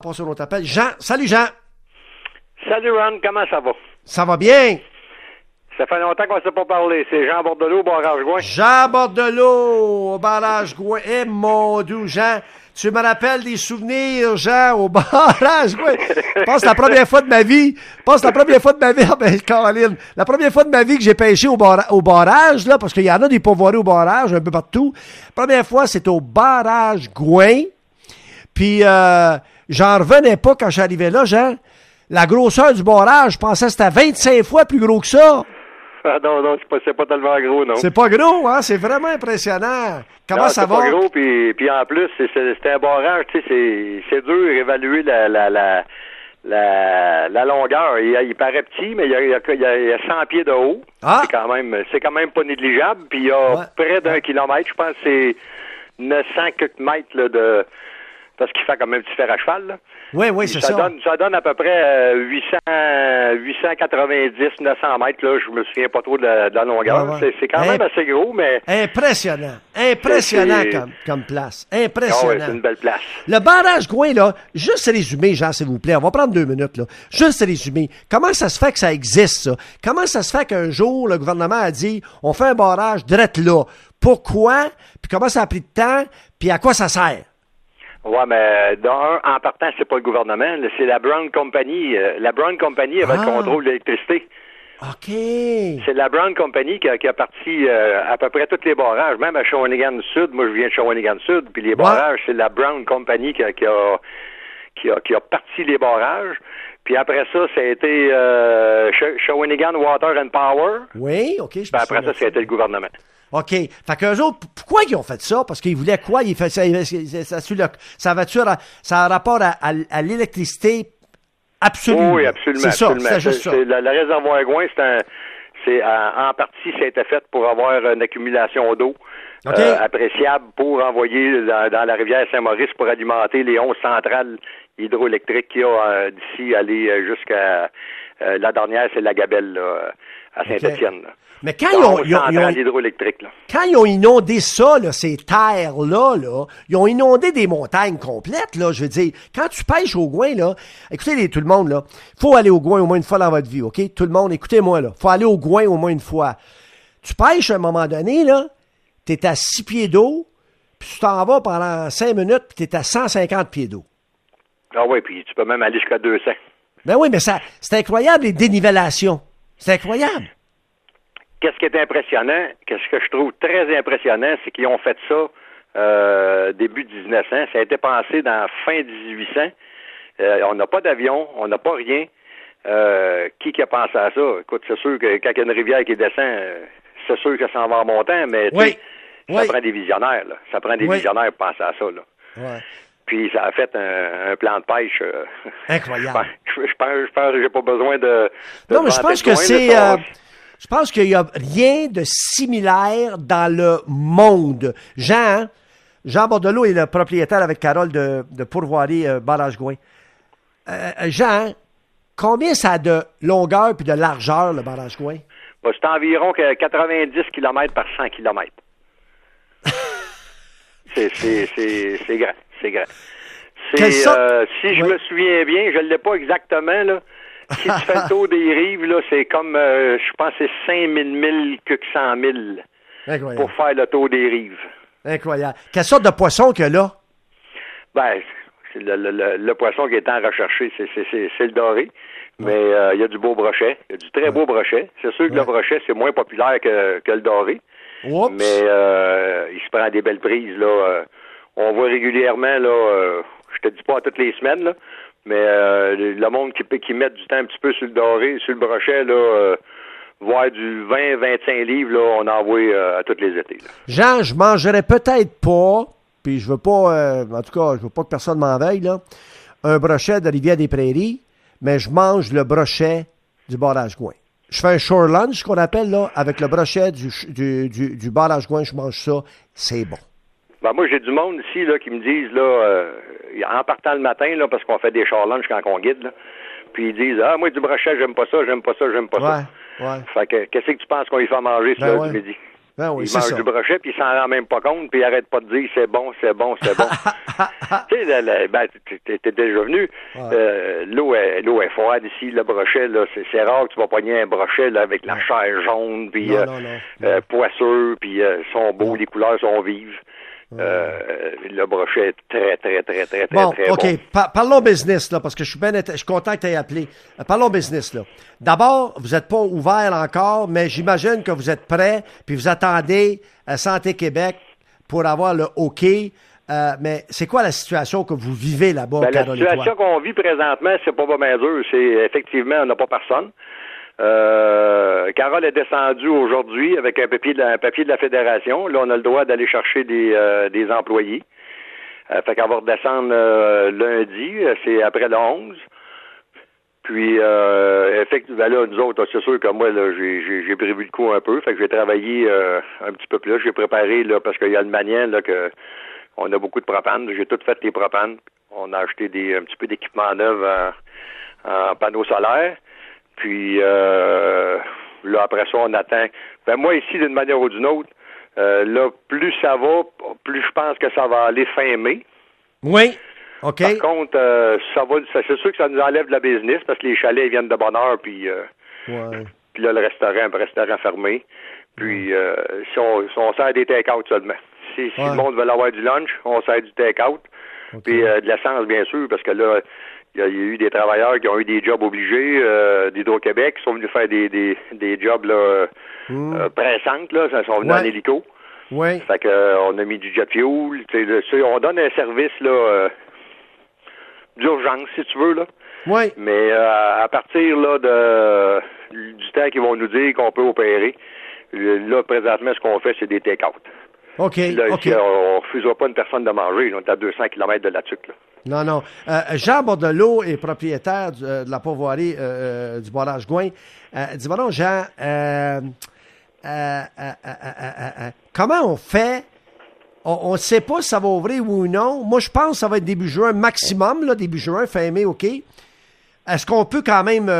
Pas sur notre appel. Jean, salut Jean. Salut Ron, comment ça va? Ça va bien? Ça fait longtemps qu'on ne s'est pas parlé. C'est Jean Bordelot, Barrage Gouin. Jean Bordelot, au barrage Gouin. Eh mon Dieu, Jean, tu me rappelles des souvenirs, Jean, au barrage Gouin? Je pense que la première fois de ma vie, je pense que la première fois de ma vie, ah ben, Caroline, la première fois de ma vie que j'ai pêché au, bar- au barrage, là, parce qu'il y en a des pourvoirés au barrage, un peu partout. Première fois, c'est au barrage Gouin. Puis, euh, j'en revenais pas quand j'arrivais là, Jean. La grosseur du barrage, je pensais que c'était 25 fois plus gros que ça. Ah non, non, c'est pas, c'est pas tellement gros, non. C'est pas gros, hein? C'est vraiment impressionnant. Comment Non, ça c'est va? pas gros, puis, puis en plus, c'est, c'est, c'est un barrage, tu sais, c'est, c'est dur d'évaluer la, la, la, la, la longueur. Il, il paraît petit, mais il y a, il a, il y a- il y a 100 pieds de haut. Ah! C'est quand même, c'est quand même pas négligeable. Puis il y a Ouais. près d'un kilomètre, je pense, que c'est 900 quelques mètres là, de, parce qu'il fait comme un petit fer à cheval. Là. Oui, oui, c'est ça. Donne, ça donne à peu près euh, 800, 890, 900 mètres. Là, je me souviens pas trop de la, de la longueur. Ouais, ouais. C'est, quand même assez gros, mais Impressionnant. Impressionnant comme, comme place. ah ouais, Impressionnant. c'est une belle place. Le barrage Gouin, là, juste résumer, Jean, s'il vous plaît. On va prendre deux minutes, là. Juste résumer. Comment ça se fait que ça existe, ça? Comment ça se fait qu'un jour, le gouvernement a dit, on fait un barrage direct là? Pourquoi? Puis comment ça a pris de temps? Puis à quoi ça sert? Ouais, mais d'un, en partant, c'est pas le gouvernement, c'est la Brown Company. euh, la Brown Company avait Ah. le contrôle de l'électricité. OK. C'est la Brown Company qui a, qui a parti euh, à peu près tous les barrages, même à Shawinigan Sud. Moi, je viens de Shawinigan Sud, puis les barrages, c'est la Brown Company qui a, qui a, qui a, qui a parti les barrages. Puis après ça, ça a été euh, Sh- Shawinigan Water and Power. Oui, OK. je Puis après souviens ça, ça a été le gouvernement. OK. Fait qu'eux autres, pourquoi ils ont fait ça? Parce qu'ils voulaient quoi? Ils fait, ça, ça, ça, va-tu ça a rapport à, à- à l'électricité absolue? Oui, absolument. C'est ça, absolument. c'est juste ça. le, le réservoir Gouin, c'est un, c'est en, en partie, ça a été fait pour avoir une accumulation d'eau euh, appréciable pour envoyer dans, dans la rivière Saint-Maurice pour alimenter les 11 centrales hydroélectriques qu'il y a euh, d'ici aller euh, jusqu'à euh, la dernière, c'est la Gabelle là, à Saint-Étienne. Mais quand ils ont, 11 ils ont- ils quand ils ont inondé ça, là, ces terres-là, là, ils ont inondé des montagnes complètes, là, je veux dire. Quand tu pêches au Gouin, là, écoutez les- tout le monde, là, faut aller au Gouin au moins une fois dans votre vie, OK? Tout le monde, écoutez-moi, là, faut aller au Gouin au moins une fois. Tu pêches à un moment donné, là, t'es à 6 pieds d'eau, puis tu t'en vas pendant 5 minutes, puis t'es à 150 pieds d'eau. Ah oui, puis tu peux même aller jusqu'à 200. Ben oui, mais ça, c'est incroyable, les dénivellations. C'est incroyable. Qu'est-ce qui est impressionnant, qu'est-ce que je trouve très impressionnant, c'est qu'ils ont fait ça euh, début 1900. Ça a été pensé dans fin 1800. Euh, on n'a pas d'avion, on n'a pas rien. Euh, qui qui a pensé à ça? Écoute, c'est sûr que quand il y a une rivière qui descend, c'est sûr que ça en va en montant, mais Oui. ça Oui. prend des visionnaires. Là. Ça prend des Oui. visionnaires pour penser à ça. Là. Ouais. Puis ça a fait un, un plan de pêche. euh, Incroyable. je, je pense, je pense que j'ai pas besoin de. de Non, mais je pense que c'est. euh, je pense qu'il y a rien de similaire dans le monde. Jean, hein? Jean Bordelot est le propriétaire avec Carole de, de Pourvoirie euh, Barrage Gouin. Euh, Jean, combien ça a de longueur puis de largeur, le Barrage Gouin? Bah, c'est environ que 90 km par 100 km. C'est, c'est, c'est, c'est grand. C'est grand. Euh, si je me souviens bien, je ne l'ai pas exactement, là. Si tu fais le tour des rives, là, c'est comme, euh, je pense, que c'est 5000 milles que 100 000 Incroyable. pour faire le tour des rives. Incroyable. Quelle sorte de poisson a là? Ben, c'est le, le, le, le poisson qui est en recherché, c'est, le doré. Mais euh, il y a du beau brochet. Il y a du très beau brochet. C'est sûr que le brochet, c'est moins populaire que, que le doré. Oups. Mais euh, il se prend des belles prises, là. Euh, on voit régulièrement, là, euh, je te dis pas toutes les semaines, là, mais euh, le monde qui, met du temps un petit peu sur le doré, sur le brochet, là, euh, voir du 20-25 livres, là, on en voit euh, à tous les étés. là. Jean, je mangerais peut-être pas, puis je veux pas, euh, en tout cas, je veux pas que personne m'en veille, là, un brochet de Rivière-des-Prairies, mais je mange le brochet du barrage Gouin. Je fais un shore lunch, qu'on appelle, là, avec le brochet du, du, du, du barrage Gouin, je mange ça, c'est bon. Ben, moi, j'ai du monde ici là, qui me disent, là, euh, en partant le matin, là, parce qu'on fait des char lunch quand on guide, là, puis ils disent, ah, moi, du brochet, j'aime pas ça, j'aime pas ça, j'aime pas Ouais, ça. ouais. Fait que, qu'est-ce que tu penses qu'on y fait manger ce Ben soir ouais. du midi? Ben oui, il mange ça. du brochet, puis il s'en rend même pas compte, puis il arrête pas de dire c'est bon, c'est bon, c'est bon. tu sais, ben, t'es déjà venu. Ouais. Euh, l'eau est l'eau est froide ici, le brochet, là, c'est, rare que tu vas pogner un brochet là, avec la chair jaune, puis euh, euh, poisseux, puis euh, sont beaux, les couleurs sont vives. Euh, le brochet est très, très, très, très, très, Bon, très OK. bon. Pa- parlons business, là, parce que je suis bien int- je suis content que tu aies appelé. Euh, parlons business, là. D'abord, vous n'êtes pas ouvert encore, mais j'imagine que vous êtes prêt, puis vous attendez à Santé Québec pour avoir le OK. Euh, mais c'est quoi la situation que vous vivez là-bas, Ben, la situation qu'on vit présentement, c'est pas vraiment dur. C'est effectivement, on n'a pas personne. Euh, Carole est descendue aujourd'hui avec un papier, de la, un papier de la fédération. Là, on a le droit d'aller chercher des, euh, employés. Euh, fait qu'elle va redescendre euh, lundi, c'est après le 11. Puis, effectivement, là, nous autres, c'est sûr que moi, j'ai, prévu le coup un peu. Fait que j'ai travaillé un petit peu plus. J'ai préparé, là, parce qu'il y a le manien, là, que on a beaucoup de propane. J'ai tout fait les propanes. On a acheté des, un petit peu d'équipement neuf en, en panneaux solaires. Puis, euh, là, après ça, on attend. Ben, moi, ici, d'une manière ou d'une autre, euh, là, plus ça va, plus je pense que ça va aller fin mai. Oui. OK. Par contre, euh, ça va, c'est sûr que ça nous enlève de la business parce que les chalets ils viennent de bonne heure, puis, euh, Ouais. puis là, le restaurant, le restaurant fermé. Puis, euh, si, on, si on sert des take-out seulement. Si, si Ouais. le monde veut avoir du lunch, on sert du take-out. Puis euh, de l'essence, bien sûr, parce que là, il y, a eu des travailleurs qui ont eu des jobs obligés euh, d'Hydro-Québec, qui sont venus faire des, des, des jobs là, euh, Hmm. euh, pressantes, là, ils sont venus Ouais. en hélico. Oui. Fait que euh, a mis du jet fuel. on donne un service là euh, d'urgence, si tu veux, là. Oui. Mais à partir là de du temps qu'ils vont nous dire qu'on peut opérer, là, présentement, ce qu'on fait, c'est des take-out. OK. Là, on ne refusera pas une personne de manger. On est à 200 km de la tuque, là. Non, non. Euh, Jean Bordelot est propriétaire du- euh, de la pourvoirie euh, du barrage Gouin. Dis-moi donc, Jean, comment on fait? On ne sait pas si ça va ouvrir ou non. Moi, je pense que ça va être début juin maximum, là, début juin, fin mai, OK? Est-ce qu'on peut quand même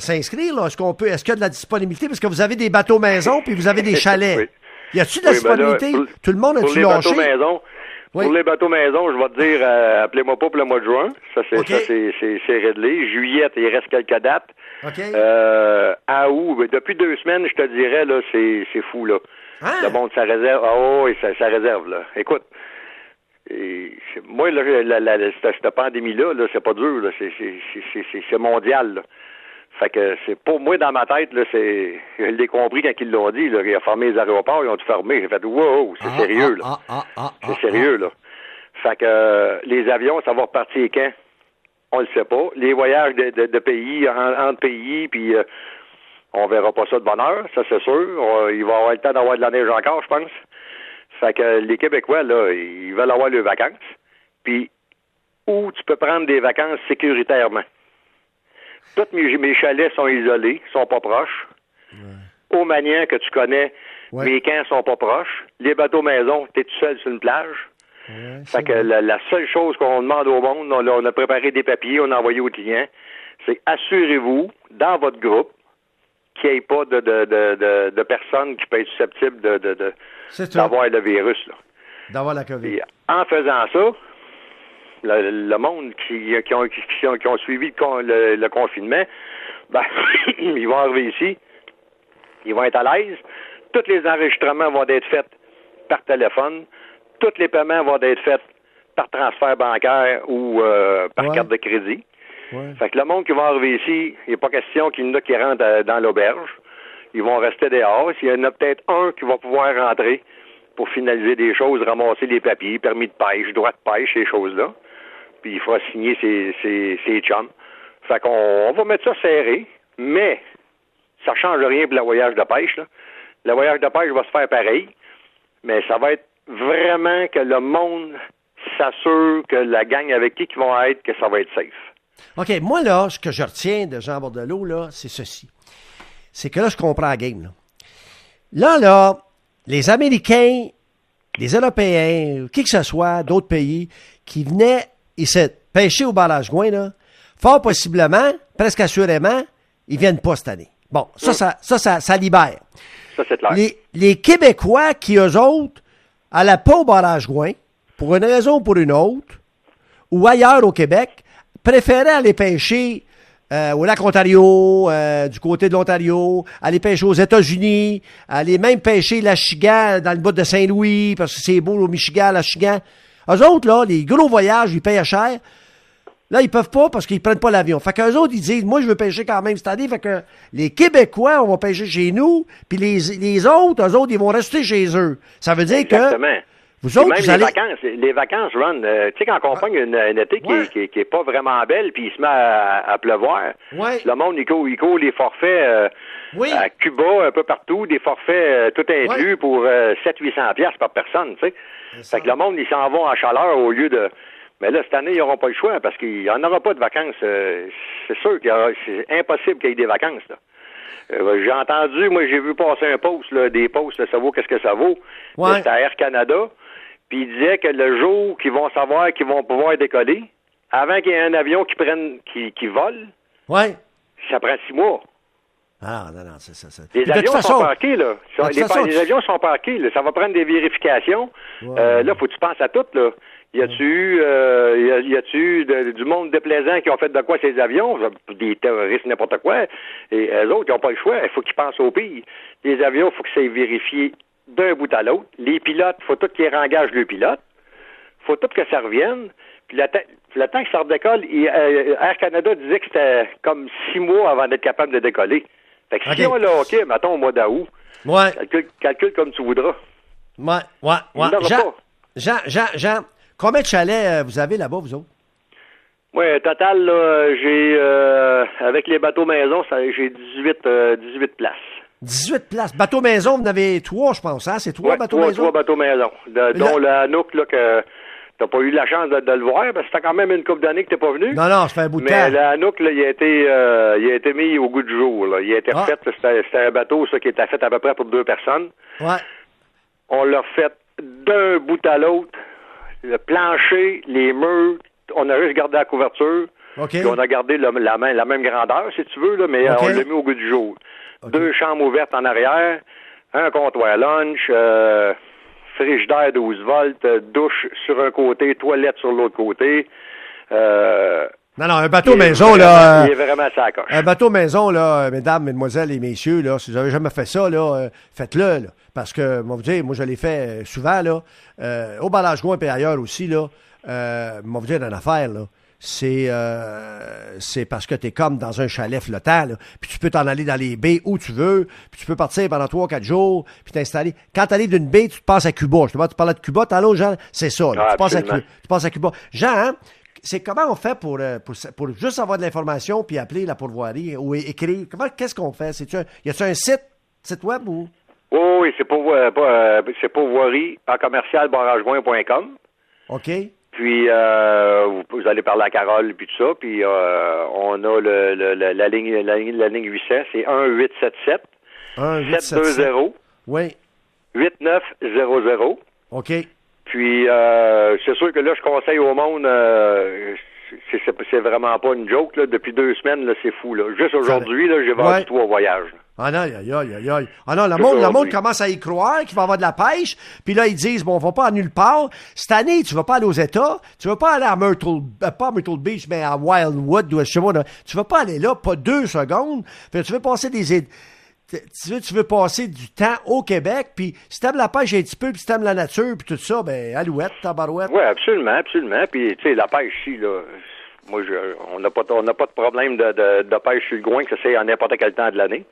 s'inscrire? Est-ce qu'on peut? Est-ce qu'il y a de la disponibilité? Parce que vous avez des bateaux maison puis vous avez des chalets. Oui. Y a-tu de la Oui, ben là, disponibilité? pour- Tout le monde a-tu lâché? Oui. pour les bateaux maison, je vais te dire, euh, appelez-moi pas pour le mois de juin. Ça, c'est OK. ça, c'est, c'est, c'est réglé. Juillet, il reste quelques dates. OK. Euh, à août, ben, depuis deux semaines, je te dirais, là, c'est, fou, là. Hein? Le monde, ça réserve. Ah oh, oui, ça, ça réserve, là. Écoute, et moi, là, la, la, la- cette, cette pandémie-là, là, c'est pas dur, c'est mondial, là. Fait que c'est pour moi dans ma tête, là, c'est. Je l'ai compris quand ils l'ont dit, là. Il a fermé les aéroports, ils ont tout fermé. J'ai fait Wow, c'est Ah, sérieux, là. ah, ah, C'est sérieux, là. Fait que euh, les avions, ça va repartir quand? On le sait pas. Les voyages de, de- de pays, en- entre pays, puis euh, on verra pas ça de bonne heure, ça c'est sûr. Il va avoir le temps d'avoir de la neige encore, je pense. Fait que les Québécois, là, ils veulent avoir leurs vacances. Puis, où tu peux prendre des vacances sécuritairement? Tous mes, mes chalets sont isolés, sont pas proches. Au Magnan que tu connais, Ouais. mes camps sont pas proches. Les bateaux maison, t'es tout seul sur une plage. Ouais, Fait que la, la seule chose qu'on demande au monde, on, a- on a préparé des papiers, on a envoyé aux clients, c'est assurez-vous, dans votre groupe, qu'il n'y ait pas de, de, de, de, personnes qui peuvent être susceptibles d'avoir le virus. D'avoir la COVID. En faisant ça, le, le monde qui, qui, ont, qui, ont, qui ont suivi le, le- le confinement, ben, ils vont arriver ici, ils vont être à l'aise. Tous les enregistrements vont être faits par téléphone. Tous les paiements vont être faits par transfert bancaire ou euh, par Ouais. carte de crédit. Ouais. Fait que le monde qui va arriver ici, il n'est pas question qu'il y en a qui rentrent euh, dans l'auberge. Ils vont rester dehors. Il y en a peut-être un qui va pouvoir rentrer pour finaliser des choses, ramasser les papiers, permis de pêche, droit de pêche, ces choses-là. Puis il fera signer ses, ses, chums. Fait qu'on on va mettre ça serré, mais ça change rien pour le voyage de pêche. Là. Le voyage de pêche va se faire pareil, mais ça va être vraiment que le monde s'assure que la gang avec qui ils vont être, que ça va être safe. OK, moi, là, ce que je retiens de Jean Bordelot, là, c'est ceci. C'est que là, je comprends la game, là. Là, là, les Américains, les Européens, qui que ce soit, d'autres pays, qui venaient ici pêcher au barrage Gouin, là, fort possiblement, presque assurément, ils viennent pas cette année. Bon, ça, ça, ça, ça, ça libère. Ça, c'est clair. Les, les Québécois qui, eux autres, allaient pas au barrage Gouin, pour une raison ou pour une autre, ou ailleurs au Québec, préféraient aller pêcher euh, au lac Ontario, euh, du côté de l'Ontario, aller pêcher aux États-Unis, aller même pêcher la Chigan dans le bout de Saint-Louis, parce que c'est beau au Michigan, la Chigan. Eux autres, là, les gros voyages, ils payent cher. Là, ils peuvent pas parce qu'ils prennent pas l'avion. Fait qu'eux autres, ils disent, moi, je veux pêcher quand même cette année. Fait que les Québécois, on va pêcher chez nous, puis les, les autres, eux autres, ils vont rester chez eux. Ça veut dire Exactement. que vous autres, même vous les allez... vacances, les vacances, Ron, euh, tu sais, quand on pogne une, une été qui, Ouais. qui, qui est pas vraiment belle, puis il se met à, à pleuvoir, Ouais. le monde, il court, il court les forfaits euh, Oui. à Cuba, un peu partout, des forfaits euh, tout inclus Ouais. pour euh, 700-800 piastres par personne, tu sais. Fait que le monde, ils s'en vont en chaleur au lieu de... Mais là, cette année, ils n'auront pas le choix parce qu'il n'y en aura pas de vacances. euh, c'est sûr qu'il y aura... C'est impossible qu'il y ait des vacances, là. Euh, j'ai entendu, moi j'ai vu passer un post, là, des posts, là, ça vaut qu'est-ce que ça vaut. Ouais. C'était à Air Canada. Puis il disait que le jour qu'ils vont savoir qu'ils vont pouvoir décoller, avant qu'il y ait un avion qui prenne, qui, qui vole, Ouais. ça prend six mois. Ah, non, non, c'est ça. ça. Les avions sont parqués, là. les, façon, les tu- avions sont parqués, là. Ça va prendre des vérifications. Ouais. Euh, là, faut que tu penses à tout, là. Y a-tu eu, euh, y a- y a-tu eu de- du monde déplaisant qui ont fait de quoi ces avions? Des terroristes, n'importe quoi. Et eux autres, ils n'ont pas le choix. Il faut qu'ils pensent au pire. Les avions, il faut que ça soit vérifié d'un bout à l'autre. Les pilotes, il faut tout qu'ils rengagent le pilote. faut tout que ça revienne. Puis le, temps- le temps que ça redécolle, euh, Air Canada disait que c'était comme six mois avant d'être capable de décoller. Fait que si Ok. on l'a OK, mettons au mois d'août, Ouais, calcule, calcule comme tu voudras. ouais, ouais, ouais. Jean, pas. Jean, Jean, Jean, combien de chalets euh, vous avez là-bas, vous autres? Oui, total, là, j'ai, euh, avec les bateaux maison, ça, j'ai 18, euh, 18 places. 18 places. Bateau maison, vous en avez trois, je pense, hein? C'est trois Ouais, bateaux trois, maison? trois bateaux maison. De- dont le Anouk, là, que t'as pas eu la chance de, de le voir, parce que c'était quand même une couple d'années que t'es pas venu. Non, non, fait un bout de Mais temps. le Anouk, là, il a été, euh, il a été mis au goût du jour, là. Il a été Ah. refait, c'était, c'était un bateau, ça, qui était fait à peu près pour deux personnes. Ouais. On l'a refait d'un bout à l'autre. Le plancher, les murs, on a juste gardé la couverture. OK. Puis on a gardé le- la, même, la même grandeur, si tu veux, là, mais euh, OK. on l'a mis au goût du jour. Deux chambres ouvertes en arrière, un comptoir lunch, euh, frigidaire 12 volts, euh, douche sur un côté, toilette sur l'autre côté. Euh, Non, non, un bateau il maison, vraiment- là. Il euh, est vraiment sa coche. Un bateau maison, là, mesdames, mesdemoiselles et messieurs, là, si vous avez jamais fait ça, là, euh, faites-le, là. Parce que, moi, vous dire, moi, je l'ai fait souvent, là, euh, au Gouin et ailleurs aussi, là, euh, moi, vous dire une affaire, là. C'est, euh, c'est parce que t'es comme dans un chalet flottant, là. Puis tu peux t'en aller dans les baies où tu veux, puis tu peux partir pendant trois, quatre jours, puis t'installer. Quand t'arrives d'une baie, tu te passes à Cuba. Je te vois, tu parlais de Cuba, t'as l'autre, Jean? C'est ça, là. Ah, tu, passes à, tu passes à Cuba. Jean, hein, c'est comment on fait pour, euh, pour, pour juste avoir de l'information puis appeler la pourvoirie ou écrire? Comment, qu'est-ce qu'on fait? C'est-tu un, y a-tu un site, site web ou? Oui, oui, c'est pour, euh, euh, c'est pour voirie en commercial. OK? Puis euh, vous, vous allez parler à Carole puis tout ça. Puis euh, on a le, le- la ligne la, ligne- la ligne 800, c'est 1 877 1, 8, 7, 720 Oui. 8900. OK. Puis euh, c'est sûr que là, je conseille au monde, euh, c'est, c'est, c'est vraiment pas une joke, là. Depuis deux semaines, là, c'est fou, là. Juste aujourd'hui, là, j'ai vendu Ouais. trois voyages. Ah non, aïe, aïe. Ah non, le monde, le monde commence à y croire qu'il va y avoir de la pêche. Puis là, ils disent, bon, on va pas à nulle part. Cette année, tu vas pas aller aux États. Tu vas pas aller à Myrtle, euh, pas à Myrtle Beach, mais à Wildwood, ou je sais pas, là. Tu vas pas aller là, pas deux secondes. Puis tu veux passer des, tu veux, tu veux passer du temps au Québec, puis si t'aimes la pêche un petit peu, puis si t'aimes la nature, puis tout ça, ben, alouette, tabarouette. Oui, absolument, absolument. Puis, tu sais, la pêche ici, là, moi, je, on n'a pas, pas de problème de, de, de pêche sur le goin, que c'est à n'importe quel temps de l'année.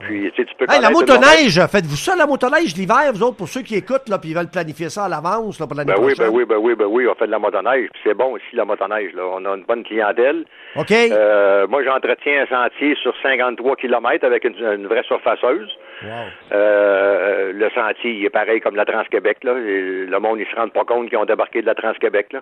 Puis, tu sais, tu peux Hey, la motoneige, faites-vous ça, la motoneige l'hiver, vous autres, pour ceux qui écoutent, là, puis ils veulent planifier ça à l'avance, là, pour l'année Ben oui, ben oui, ben oui, ben oui, on fait de la motoneige. Puis c'est bon aussi, la motoneige, là. On a une bonne clientèle. OK? Euh, moi, j'entretiens un sentier sur 53 km avec une, une vraie surfaceuse. Wow. Euh, le sentier, il est pareil comme la Trans-Québec, là. Le monde, ils se rendent pas compte qu'ils ont débarqué de la Trans-Québec, là.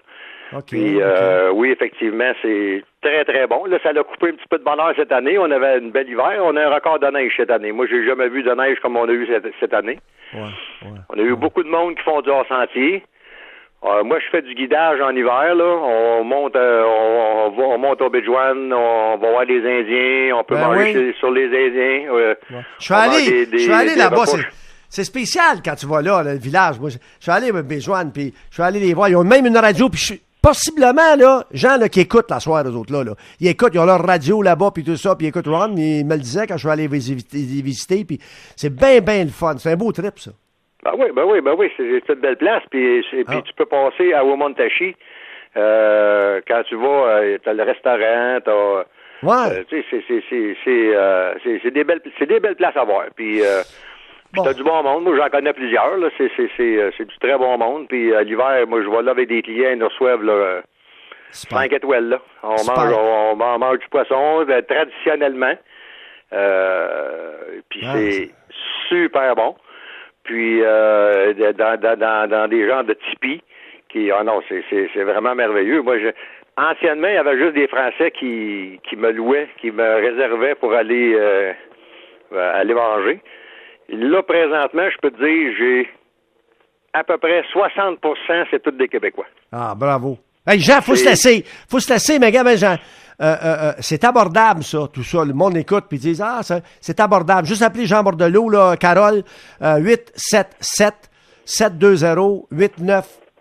Puis, euh, oui, effectivement, c'est très, très bon. Là, ça l'a coupé un petit peu de bonheur cette année. On avait une belle hiver. On a un record de neige cette année. Moi, j'ai jamais vu de neige comme on a eu cette, cette année. Ouais, ouais. On a eu beaucoup de monde qui font du hors-sentier. Euh, moi, je fais du guidage en hiver. Là. On monte, euh, on, on va, on monte au Béjouane, on va voir les Indiens, on peut Ben manger oui. chez- sur les Indiens. euh, Je suis allé, des- des- je suis allé là-bas. C'est, spécial quand tu vas là, le village. Moi, je, je suis allé me Béjoine, puis je suis allé les voir. Ils ont même une radio, puis je suis- possiblement, là, gens là, qui écoutent la soirée, eux autres, là, là. Ils écoutent, ils ont leur radio là-bas, puis tout ça, puis ils écoutent Ron, il me le disait quand je suis allé les visiter, les visiter, puis c'est bien, bien le fun. C'est un beau trip, ça. Ben oui, ben oui, ben oui, c'est c'est une belle place. Puis, Ah. tu peux passer à Womontashi. Euh, quand tu vas, euh, t'as le restaurant, t'as. Ouais. euh, tu sais, c'est c'est c'est c'est euh, c'est c'est des belles c'est des belles places à voir. Puis, euh, puis Bon. t'as du bon monde. Moi, j'en connais plusieurs. Là, c'est c'est c'est euh, c'est du très bon monde. Puis euh, l'hiver, moi, je vais là avec des clients, ils nous reçoivent là. euh, Super. 5 étoiles, là. On Super. mange, on, on mange du poisson traditionnellement. Euh, puis Ah, c'est super bon. Puis euh, dans, dans, dans, des genres de tipis qui ah non, c'est, c'est, c'est vraiment merveilleux. Moi je anciennement, il y avait juste des Français qui, qui me louaient, qui me réservaient pour aller euh, euh, aller manger. Là, présentement, je peux te dire, j'ai à peu près 60% c'est tous des Québécois. Ah, bravo. Hey, Jean, faut se laisser. Faut se laisser, mais gars, ben, Jean, euh, euh, euh, c'est abordable, ça, tout ça. Le monde écoute, puis disent, ah, ça, c'est abordable. Juste appeler Jean Bordelot, là, Carole, euh,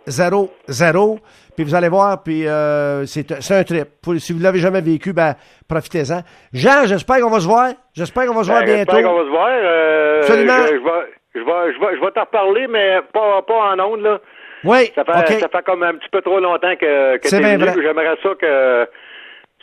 877-720-8900. Puis vous allez voir, puis euh, c'est c'est un trip. Si vous l'avez jamais vécu, ben, profitez-en. Jean, j'espère qu'on va se voir. J'espère qu'on va se voir Ben, bientôt. J'espère qu'on va se voir. Euh, Absolument. Je, je vais, je vais, je vais, je vais t'en reparler, mais pas, pas en ondes, là. Oui, Ça fait, ça fait comme un petit peu trop longtemps que, que C'est. J'aimerais ça que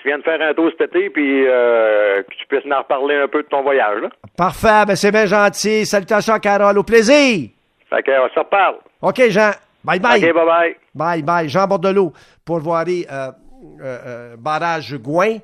tu viennes faire un tour cet été, puis euh, que tu puisses en reparler un peu de ton voyage, là. Parfait, ben, c'est bien gentil. Salutations, Carole. Au plaisir. Fait que, on se reparle. OK, Jean. Bye bye. OK, bye-bye. Bye bye. Jean Bordelot pour voir euh, euh, barrage Gouin.